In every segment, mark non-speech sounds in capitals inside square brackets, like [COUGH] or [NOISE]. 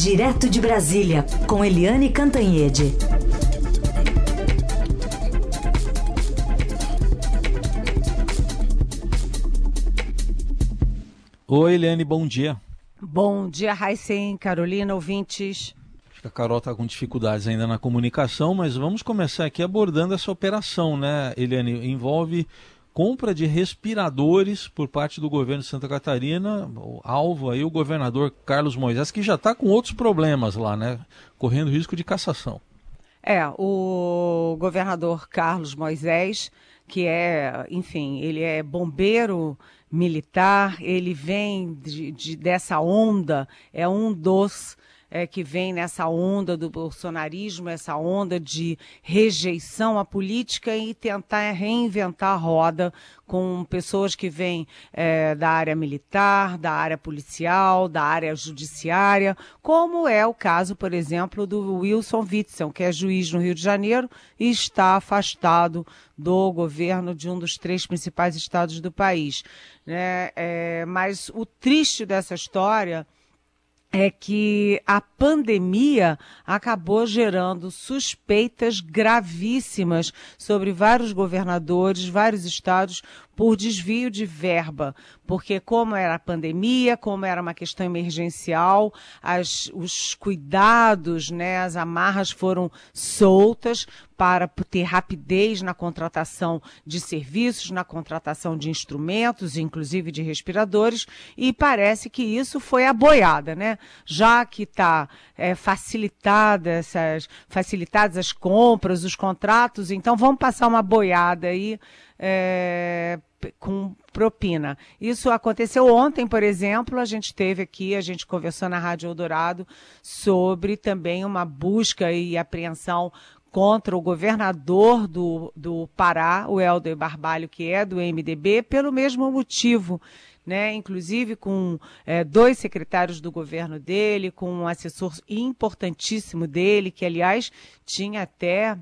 Direto de Brasília, com Eliane Cantanhede. Oi, Eliane, bom dia. Bom dia, Raíssen, Carolina, ouvintes. Acho que a Carol está com dificuldades ainda na comunicação, mas vamos começar aqui abordando essa operação, né, Eliane? Envolve compra de respiradores por parte do governo de Santa Catarina, alvo aí o governador Carlos Moisés, que já está com outros problemas lá, né? Correndo risco de cassação. É, o governador Carlos Moisés, que é, enfim, ele é bombeiro militar, ele vem de, de dessa onda, é um dos é, que vem nessa onda do bolsonarismo, essa onda de rejeição à política e tentar reinventar a roda com pessoas que vêm é, da área militar, da área policial, da área judiciária, como é o caso, por exemplo, do Wilson Witzel, que é juiz no Rio de Janeiro e está afastado do governo de um dos três principais estados do país. Né? É, mas o triste dessa história é que a pandemia acabou gerando suspeitas gravíssimas sobre vários governadores, vários estados, por desvio de verba, porque como era a pandemia, como era uma questão emergencial, as, os cuidados, né, as amarras foram soltas para ter rapidez na contratação de serviços, na contratação de instrumentos, inclusive de respiradores, e parece que isso foi a boiada, né? Já que está é, facilitada essas, facilitadas as compras, os contratos, então vamos passar uma boiada aí é, com propina. Isso aconteceu ontem, por exemplo, a gente teve aqui, a gente conversou na Rádio Eldorado sobre também uma busca e apreensão contra o governador do, do Pará, o Helder Barbalho, que é do MDB, pelo mesmo motivo. Né, inclusive com é, dois secretários do governo dele, com um assessor importantíssimo dele, que aliás tinha até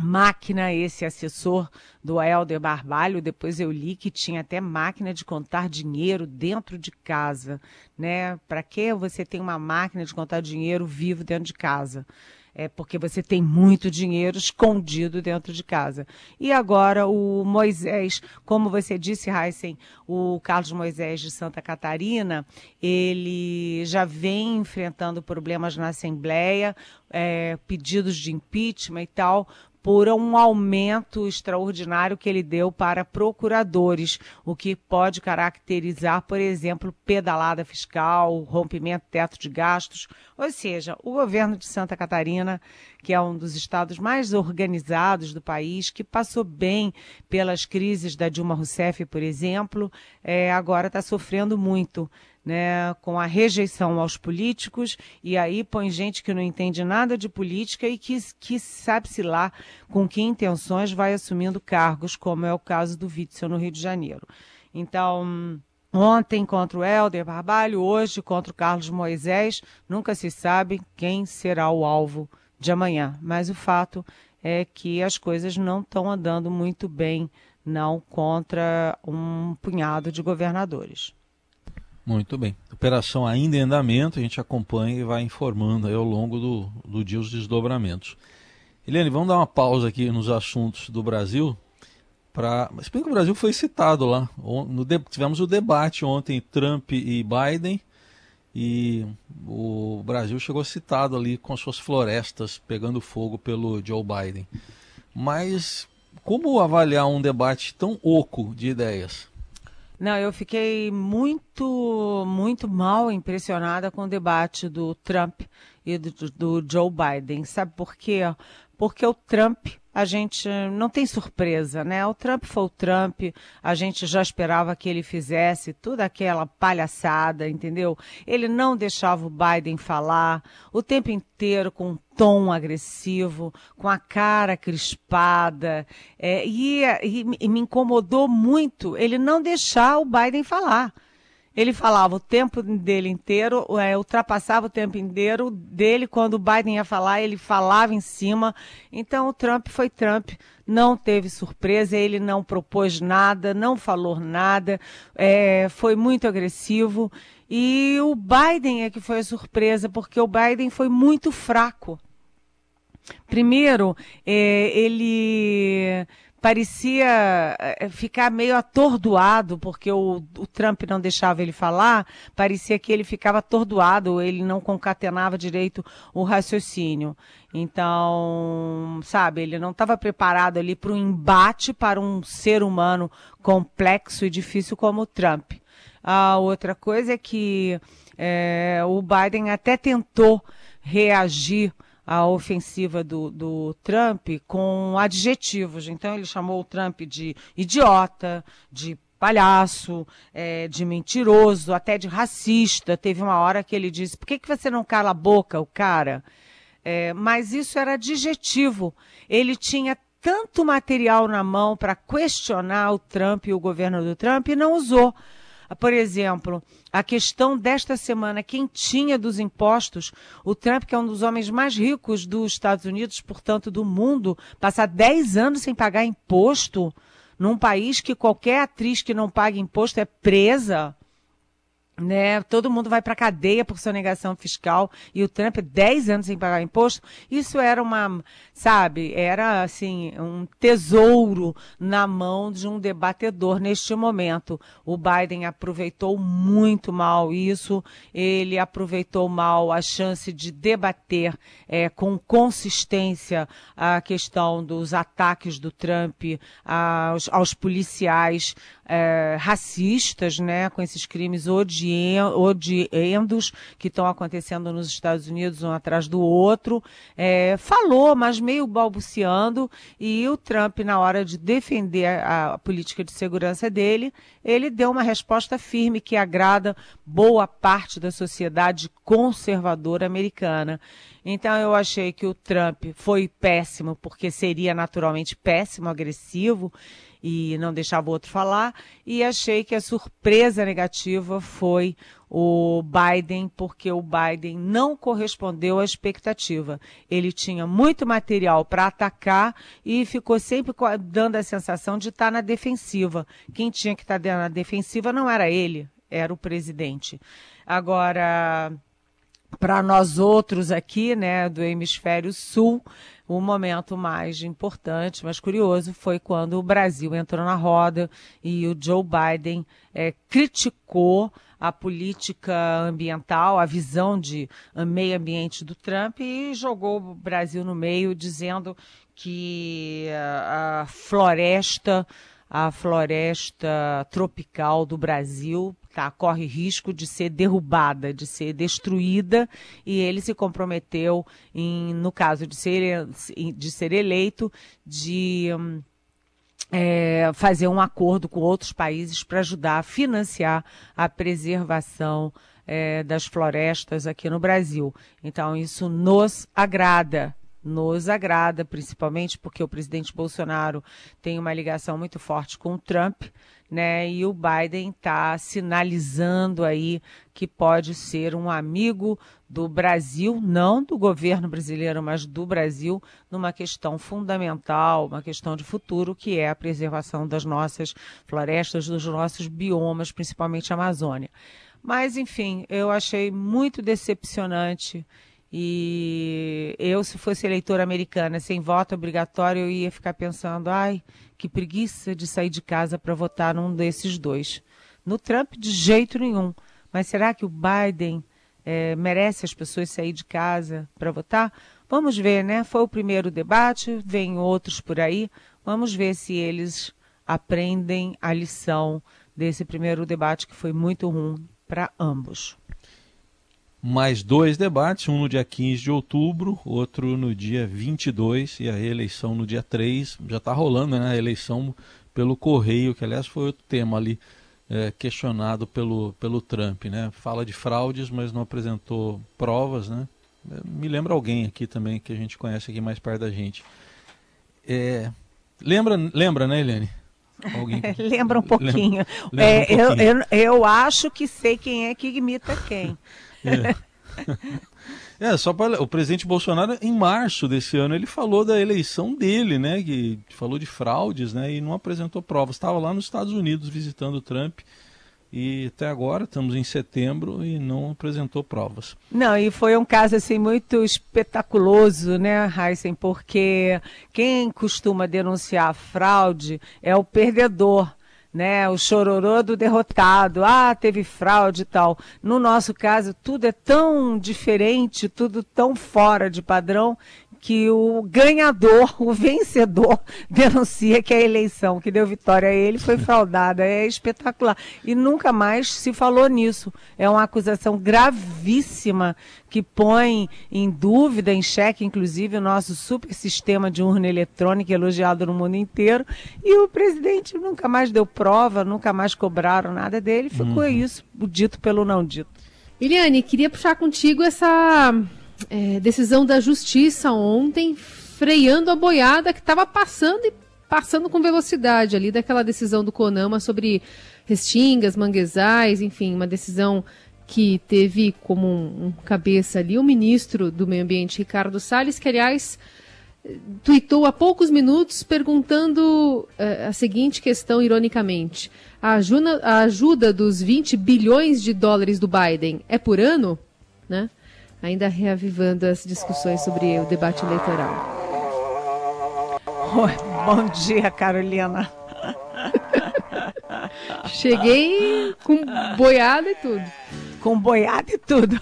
máquina, esse assessor do Helder Barbalho, depois eu li que tinha até máquina de contar dinheiro dentro de casa, né? Para que você tem uma máquina de contar dinheiro vivo dentro de casa? É porque você tem muito dinheiro escondido dentro de casa. E agora o Moisés, como você disse, Heisen, o Carlos Moisés de Santa Catarina, ele já vem enfrentando problemas na Assembleia, é, pedidos de impeachment e tal, por um aumento extraordinário que ele deu para procuradores, o que pode caracterizar, por exemplo, pedalada fiscal, rompimento teto de gastos. Ou seja, o governo de Santa Catarina, que é um dos estados mais organizados do país, que passou bem pelas crises da Dilma Rousseff, por exemplo, é, agora está sofrendo muito né, com a rejeição aos políticos, e aí põe gente que não entende nada de política e que, que sabe-se lá com que intenções vai assumindo cargos, como é o caso do Witzel no Rio de Janeiro. Então, ontem contra o Helder Barbalho, hoje contra o Carlos Moisés, nunca se sabe quem será o alvo de amanhã, mas o fato é que as coisas não estão andando muito bem, não contra um punhado de governadores. Muito bem. Operação ainda em andamento, a gente acompanha e vai informando ao longo do, do dia os desdobramentos. Eliane, vamos dar uma pausa aqui nos assuntos do Brasil. Pra... Mas bem que o Brasil foi citado lá. No de... Tivemos o debate ontem, Trump e Biden, e o Brasil chegou citado ali com suas florestas pegando fogo pelo Joe Biden. Mas como avaliar um debate tão oco de ideias? Não, eu fiquei muito, muito mal impressionada com o debate do Trump e do, do Joe Biden. Sabe por quê? Porque o Trump a gente não tem surpresa, né? O Trump foi o Trump, a gente já esperava que ele fizesse toda aquela palhaçada, entendeu? Ele não deixava o Biden falar o tempo inteiro com um tom agressivo, com a cara crispada, é, e, e, e me incomodou muito ele não deixar o Biden falar. Ele falava o tempo dele inteiro, é, ultrapassava o tempo inteiro dele. Quando o Biden ia falar, ele falava em cima. Então, o Trump foi Trump, não teve surpresa, ele não propôs nada, não falou nada, é, foi muito agressivo. E o Biden é que foi a surpresa, porque o Biden foi muito fraco. Primeiro, é, ele parecia eh, ficar meio atordoado, porque o, o, Trump não deixava ele falar, parecia que ele ficava atordoado, ele não concatenava direito o raciocínio. Então, sabe, ele não estava preparado ali para um embate para um ser humano complexo e difícil como o Trump. A outra coisa é que é, o Biden até tentou reagir a ofensiva do, do Trump com adjetivos. Então ele chamou o Trump de idiota, de palhaço, é, de mentiroso, até de racista. Teve uma hora que ele disse: por que, que você não cala a boca, o cara? É, mas isso era adjetivo. Ele tinha tanto material na mão para questionar o Trump e o governo do Trump e não usou. Por exemplo, a questão desta semana quentinha dos impostos, o Trump, que é um dos homens mais ricos dos Estados Unidos, portanto do mundo, passar 10 anos sem pagar imposto num país que qualquer atriz que não pague imposto é presa né? Todo mundo vai para cadeia por sonegação fiscal e o Trump 10 anos sem pagar imposto. Isso era uma, sabe, era assim, um tesouro na mão de um debatedor neste momento. O Biden aproveitou muito mal isso, ele aproveitou mal a chance de debater é, com consistência a questão dos ataques do Trump aos, aos policiais é, racistas, né, com esses crimes odiendos que estão acontecendo nos Estados Unidos um atrás do outro, é, falou, mas meio balbuciando, e o Trump, na hora de defender a, a política de segurança dele, ele deu uma resposta firme que agrada boa parte da sociedade conservadora americana. Então eu achei que o Trump foi péssimo, porque seria naturalmente péssimo, agressivo, e não deixava o outro falar. E achei que a surpresa negativa foi o Biden, porque o Biden não correspondeu à expectativa. Ele tinha muito material para atacar e ficou sempre dando a sensação de estar tá na defensiva. Quem tinha que estar tá na defensiva não era ele, era o presidente. Agora, para nós outros aqui, né, do hemisfério sul, o momento mais importante, mais curioso, foi quando o Brasil entrou na roda e o Joe Biden é, criticou a política ambiental, a visão de meio ambiente do Trump e jogou o Brasil no meio, dizendo que a floresta, a floresta tropical do Brasil tá, corre risco de ser derrubada, de ser destruída, e ele se comprometeu, em, no caso de ser, de ser eleito, de hum, é, fazer um acordo com outros países para ajudar a financiar a preservação é, das florestas aqui no Brasil. Então, isso nos agrada nos agrada, principalmente porque o presidente Bolsonaro tem uma ligação muito forte com o Trump, né? E o Biden está sinalizando aí que pode ser um amigo do Brasil, não do governo brasileiro, mas do Brasil, numa questão fundamental, uma questão de futuro, que é a preservação das nossas florestas, dos nossos biomas, principalmente a Amazônia. Mas, enfim, eu achei muito decepcionante e eu, se fosse eleitora americana sem voto obrigatório, eu ia ficar pensando: ai, que preguiça de sair de casa para votar num desses dois. No Trump, de jeito nenhum. Mas será que o Biden é, merece as pessoas sair de casa para votar? Vamos ver, né? Foi o primeiro debate, vem outros por aí. Vamos ver se eles aprendem a lição desse primeiro debate que foi muito ruim para ambos mais dois debates, um no dia 15 de outubro, outro no dia 22 e a eleição no dia 3. Já está rolando né, a eleição pelo correio, que aliás foi outro tema ali é, questionado pelo, pelo Trump. Né? Fala de fraudes, mas não apresentou provas. Né? É, me lembra alguém aqui também que a gente conhece aqui mais perto da gente. É, lembra, lembra, né, Helene? Alguém... [LAUGHS] lembra um pouquinho. Lembra, lembra é, um pouquinho. Eu, eu, eu acho que sei quem é que imita quem. [LAUGHS] É. [LAUGHS] É, só para o presidente Bolsonaro em março desse ano ele falou da eleição dele, né, que falou de fraudes, né, e não apresentou provas. Estava lá nos Estados Unidos visitando o Trump, e até agora estamos em setembro e não apresentou provas. Não, e foi um caso assim muito espetaculoso, né, Heisen, porque quem costuma denunciar fraude é o perdedor né? O chororô do derrotado, ah, teve fraude e tal. No nosso caso, tudo é tão diferente, tudo tão fora de padrão, que o ganhador, [LAUGHS] o vencedor, denuncia que a eleição que deu vitória a ele foi fraudada. É espetacular. E nunca mais se falou nisso. É uma acusação gravíssima que põe em dúvida, em xeque, inclusive, o nosso super sistema de urna eletrônica elogiado no mundo inteiro. E o presidente nunca mais deu prova, nunca mais cobraram nada dele. Ficou uhum. isso, o dito pelo não dito. Eliane, queria puxar contigo essa é, decisão da justiça ontem, freando a boiada que estava passando e passando com velocidade ali daquela decisão do CONAMA sobre restingas, manguezais, enfim, uma decisão que teve como um, um cabeça ali o ministro do Meio Ambiente, Ricardo Salles, que aliás tuitou há poucos minutos perguntando uh, a seguinte questão, ironicamente: a ajuda, a ajuda dos 20 bilhões de dólares do Biden é por ano? Né? Ainda reavivando as discussões sobre o debate eleitoral. Bom dia, Carolina. [LAUGHS] Cheguei com boiada e tudo. Com boiada e tudo.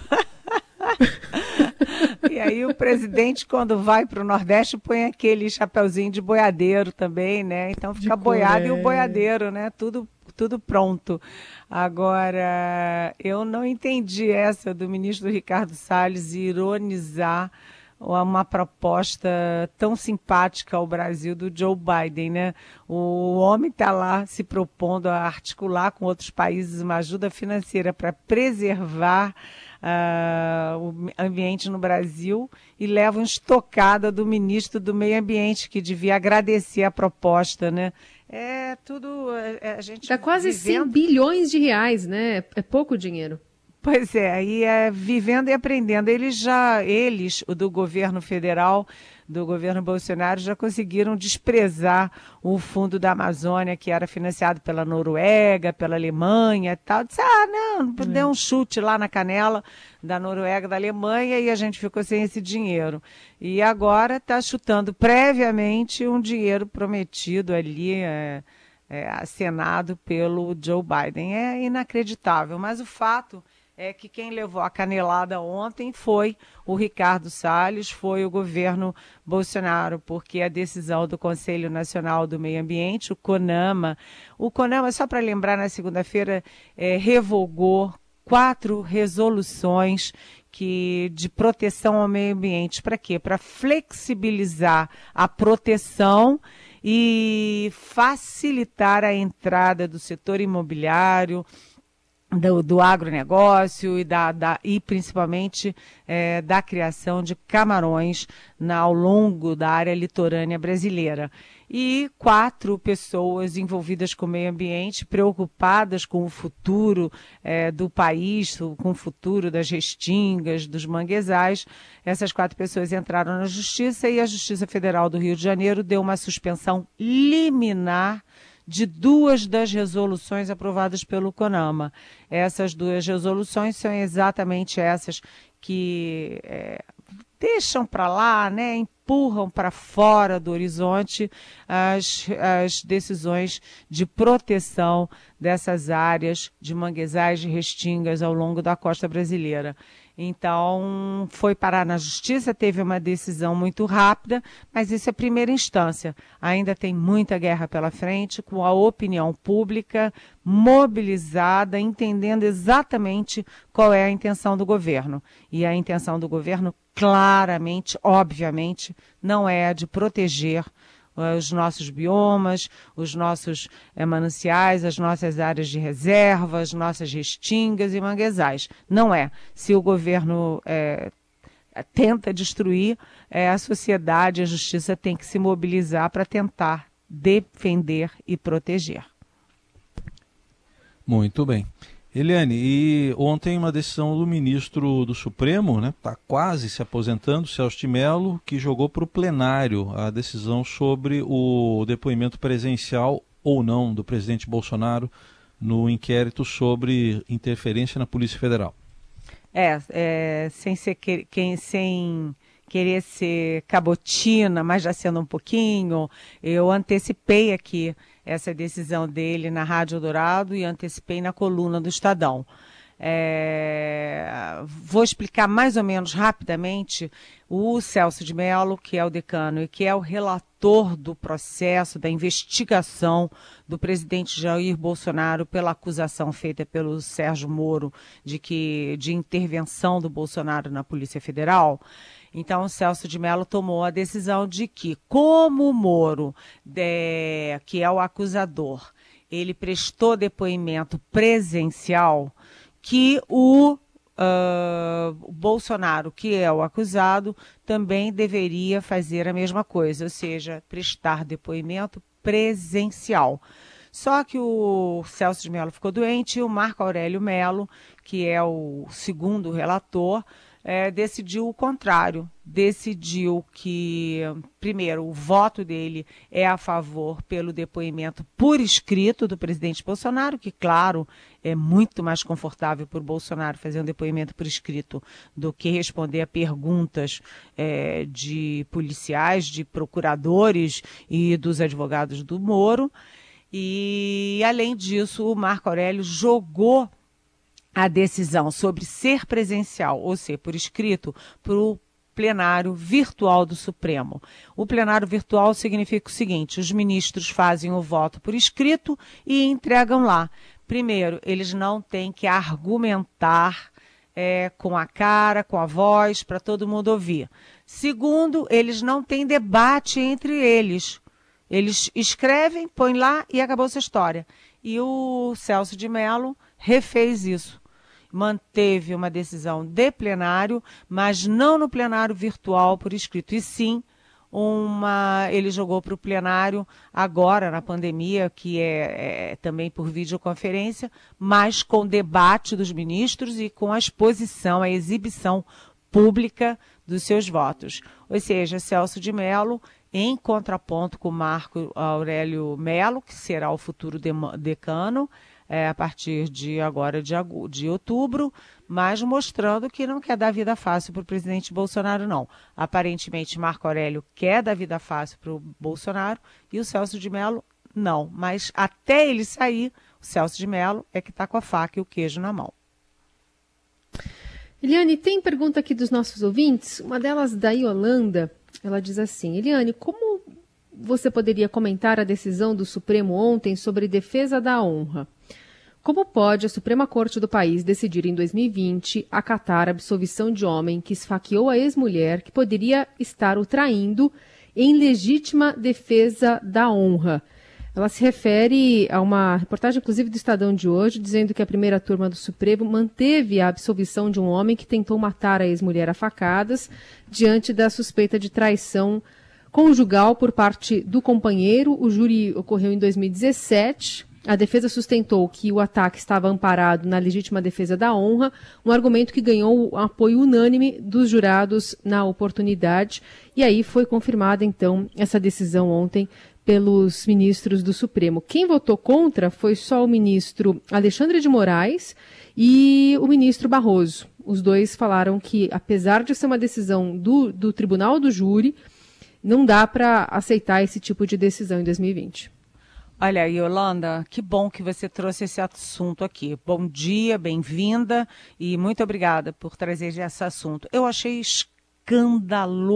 e aí o presidente, quando vai para o Nordeste, põe aquele chapeuzinho de boiadeiro também, né? Então fica boiado e o boiadeiro, né? Tudo tudo pronto. Agora, eu não entendi essa do ministro Ricardo Salles ironizar uma proposta tão simpática ao Brasil do Joe Biden, né? O homem está lá se propondo a articular com outros países uma ajuda financeira para preservar uh, o ambiente no Brasil e leva uma estocada do ministro do Meio Ambiente, que devia agradecer a proposta, né? É tudo. É, é, a gente Dá quase vivendo... 100 bilhões de reais, né? É pouco dinheiro. Pois é, aí é vivendo e aprendendo. Eles já, eles, o do governo federal, do governo Bolsonaro, já conseguiram desprezar o fundo da Amazônia, que era financiado pela Noruega, pela Alemanha e tal. Disse, ah, não, é. deu um chute lá na canela da Noruega, da Alemanha, e a gente ficou sem esse dinheiro. E agora está chutando previamente um dinheiro prometido ali. É, é, acenado pelo Joe Biden. É inacreditável, mas o fato é que quem levou a canelada ontem foi o Ricardo Salles, foi o governo Bolsonaro, porque a decisão do Conselho Nacional do Meio Ambiente, o CONAMA, o CONAMA, só para lembrar, na segunda-feira, é, revogou quatro resoluções que de proteção ao meio ambiente. Para quê? Para flexibilizar a proteção e facilitar a entrada do setor imobiliário, do, do agronegócio e, da, da, e principalmente é, da criação de camarões na, ao longo da área litorânea brasileira. E quatro pessoas envolvidas com o meio ambiente, preocupadas com o futuro é, do país, com o futuro das restingas, dos manguezais. Essas quatro pessoas entraram na Justiça e a Justiça Federal do Rio de Janeiro deu uma suspensão liminar de duas das resoluções aprovadas pelo CONAMA. Essas duas resoluções são exatamente essas que é, deixam para lá, né, empurram para fora do horizonte as, as decisões de proteção dessas áreas de manguezais de restingas ao longo da costa brasileira. Então, foi parar na justiça, teve uma decisão muito rápida, mas isso é primeira instância. Ainda tem muita guerra pela frente, com a opinião pública mobilizada, entendendo exatamente qual é a intenção do governo. E a intenção do governo, claramente, obviamente, não é a de proteger os nossos biomas, os nossos é, mananciais, as nossas áreas de reserva, as nossas restingas e manguezais. Não é. Se o governo é, tenta destruir, é, a sociedade, a justiça tem que se mobilizar para tentar defender e proteger. Muito bem. Eliane, e ontem uma decisão do ministro do Supremo, né, está quase se aposentando, Celso de que jogou para o plenário a decisão sobre o depoimento presencial ou não do presidente Bolsonaro no inquérito sobre interferência na Polícia Federal. É, é sem ser quem sem querer ser cabotina, mas já sendo um pouquinho, eu antecipei aqui essa decisão dele na Rádio Dourado e antecipei na coluna do Estadão. É, vou explicar mais ou menos rapidamente o Celso de Mello, que é o decano e que é o relator do processo da investigação do presidente Jair Bolsonaro pela acusação feita pelo Sérgio Moro de que de intervenção do Bolsonaro na Polícia Federal. Então, o Celso de Mello tomou a decisão de que, como o Moro, é, que é o acusador, ele prestou depoimento presencial, que o Uh, Bolsonaro, que é o acusado, também deveria fazer a mesma coisa, ou seja, prestar depoimento presencial. Só que o Celso de Mello ficou doente e o Marco Aurélio Mello, que é o segundo relator, é, decidiu o contrário. Decidiu que, primeiro, o voto dele é a favor pelo depoimento por escrito do presidente Bolsonaro, que, claro, é muito mais confortável para o Bolsonaro fazer um depoimento por escrito do que responder a perguntas é, de policiais, de procuradores e dos advogados do Moro. E, além disso, o Marco Aurélio jogou a decisão sobre ser presencial ou ser por escrito para o plenário virtual do Supremo. O plenário virtual significa o seguinte: os ministros fazem o voto por escrito e entregam lá. Primeiro, eles não têm que argumentar é, com a cara, com a voz, para todo mundo ouvir. Segundo, eles não têm debate entre eles. Eles escrevem, põem lá e acabou essa história. E o Celso de Mello refez isso manteve uma decisão de plenário, mas não no plenário virtual por escrito, e sim uma ele jogou para o plenário agora na pandemia, que é, é, também por videoconferência, mas com debate dos ministros e com a exposição, a exibição pública dos seus votos. Ou seja, Celso de Mello, em contraponto com Marco Aurélio Melo, que será o futuro decano, é, a partir de agora de, de outubro, mas mostrando que não quer dar vida fácil para o presidente Bolsonaro, não. Aparentemente, Marco Aurélio quer dar vida fácil para o Bolsonaro e o Celso de Mello não. Mas até ele sair, o Celso de Mello é que está com a faca e o queijo na mão. Eliane, tem pergunta aqui dos nossos ouvintes, uma delas da Yolanda. Ela diz assim: Eliane, como você poderia comentar a decisão do Supremo ontem sobre defesa da honra? Como pode a Suprema Corte do país decidir em 2020 acatar a absolvição de homem que esfaqueou a ex-mulher que poderia estar o traindo em legítima defesa da honra? Ela se refere a uma reportagem, inclusive, do Estadão de hoje, dizendo que a primeira turma do Supremo manteve a absolvição de um homem que tentou matar a ex-mulher a facadas diante da suspeita de traição conjugal por parte do companheiro. O júri ocorreu em 2017. A defesa sustentou que o ataque estava amparado na legítima defesa da honra, um argumento que ganhou o apoio unânime dos jurados na oportunidade. E aí foi confirmada, então, essa decisão ontem pelos ministros do Supremo. Quem votou contra foi só o ministro Alexandre de Moraes e o ministro Barroso. Os dois falaram que, apesar de ser uma decisão do, do Tribunal do Júri, não dá para aceitar esse tipo de decisão em 2020. Olha, Yolanda, que bom que você trouxe esse assunto aqui. Bom dia, bem-vinda e muito obrigada por trazer esse assunto. Eu achei escandaloso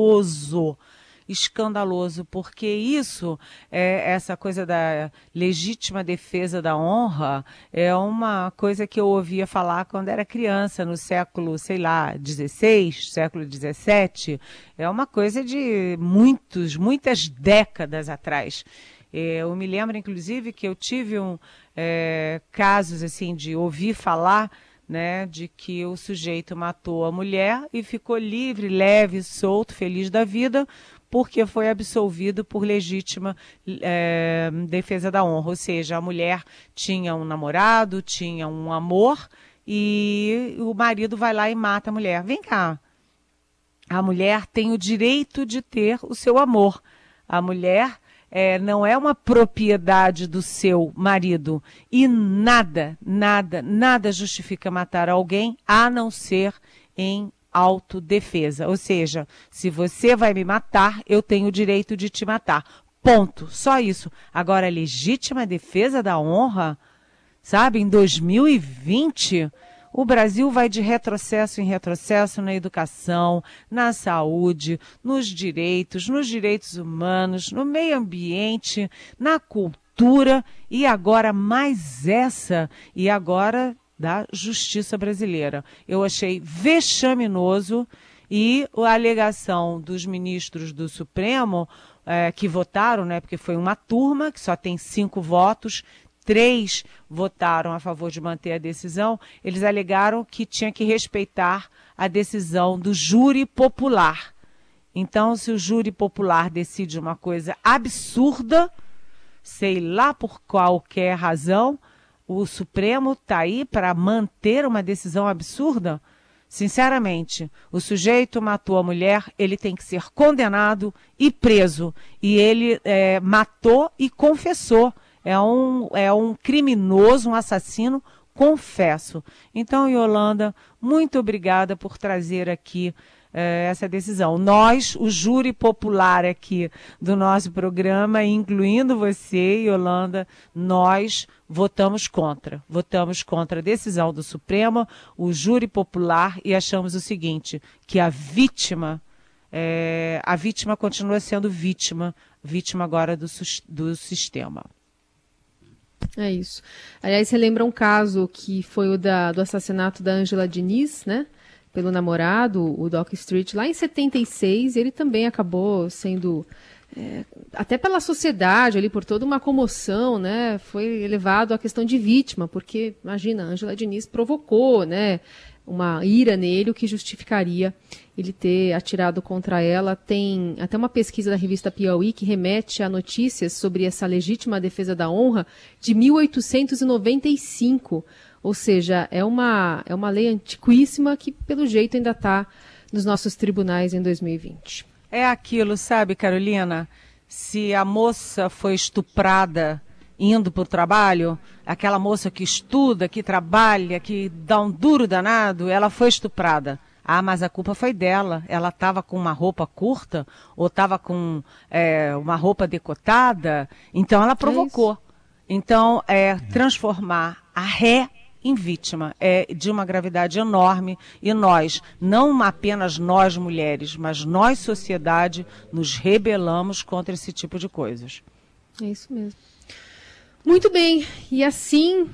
escandaloso, porque isso, é, essa coisa da legítima defesa da honra, é uma coisa que eu ouvia falar quando era criança, no século, sei lá, XVI, século XVII. É uma coisa de muitos, muitas décadas atrás. Eu me lembro, inclusive, que eu tive um, é, casos assim de ouvir falar né, de que o sujeito matou a mulher e ficou livre, leve, solto, feliz da vida, porque foi absolvido por legítima é, defesa da honra. Ou seja, a mulher tinha um namorado, tinha um amor, e o marido vai lá e mata a mulher. Vem cá. A mulher tem o direito de ter o seu amor. A mulher é, não é uma propriedade do seu marido. E nada, nada, nada justifica matar alguém a não ser em autodefesa. Ou seja, se você vai me matar, eu tenho o direito de te matar. Ponto. Só isso. Agora, legítima defesa da honra, sabe, em 2020 o Brasil vai de retrocesso em retrocesso na educação, na saúde, nos direitos, nos direitos humanos, no meio ambiente, na cultura e agora mais essa e agora da justiça brasileira. Eu achei vexaminoso e a alegação dos ministros do Supremo é, que votaram, né, porque foi uma turma que só tem cinco votos, três votaram a favor de manter a decisão, eles alegaram que tinha que respeitar a decisão do júri popular. Então, se o júri popular decide uma coisa absurda, sei lá por qualquer razão, o Supremo está aí para manter uma decisão absurda? Sinceramente, o sujeito matou a mulher, ele tem que ser condenado e preso. E ele é, matou e confessou é um, é um criminoso, um assassino, confesso. Então, Yolanda, muito obrigada por trazer aqui é, essa decisão. Nós, o júri popular aqui do nosso programa, incluindo você, Yolanda, nós votamos contra. Votamos contra a decisão do Supremo, o júri popular, e achamos o seguinte, que a vítima, é, a vítima continua sendo vítima, vítima agora do, do sistema. É isso. Aliás, você lembra um caso que foi o da, do assassinato da Angela Diniz, né? Pelo namorado, o Doc Street, lá em 76, ele também acabou sendo, é, até pela sociedade ali, por toda uma comoção, né? Foi elevado à questão de vítima, porque, imagina, Angela Diniz provocou, né? Uma ira nele, o que justificaria ele ter atirado contra ela. Tem até uma pesquisa da revista Piauí que remete a notícias sobre essa legítima defesa da honra de 1895. Ou seja, é uma, é uma lei antiquíssima que, pelo jeito, ainda está nos nossos tribunais em 2020. É aquilo, sabe, Carolina? Se a moça foi estuprada indo para o trabalho, aquela moça que estuda, que trabalha, que dá um duro danado, ela foi estuprada. Ah, mas a culpa foi dela. Ela estava com uma roupa curta ou estava com é, uma roupa decotada. Então ela provocou. É então, é transformar a ré em vítima é de uma gravidade enorme e nós, não apenas nós mulheres, mas nós sociedade, nos rebelamos contra esse tipo de coisas. É isso mesmo. Muito bem, e assim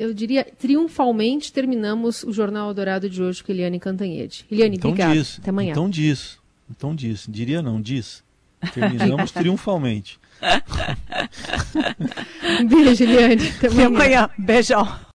eu diria, triunfalmente terminamos o Jornal Dourado de hoje com Eliane Cantanhede. Eliane, então obrigada. Diz, Até amanhã. Então diz. Então diz. Diria não, diz. Terminamos [LAUGHS] triunfalmente. um beijo, Eliane. [LAUGHS] Até amanhã. Até amanhã. Beijão.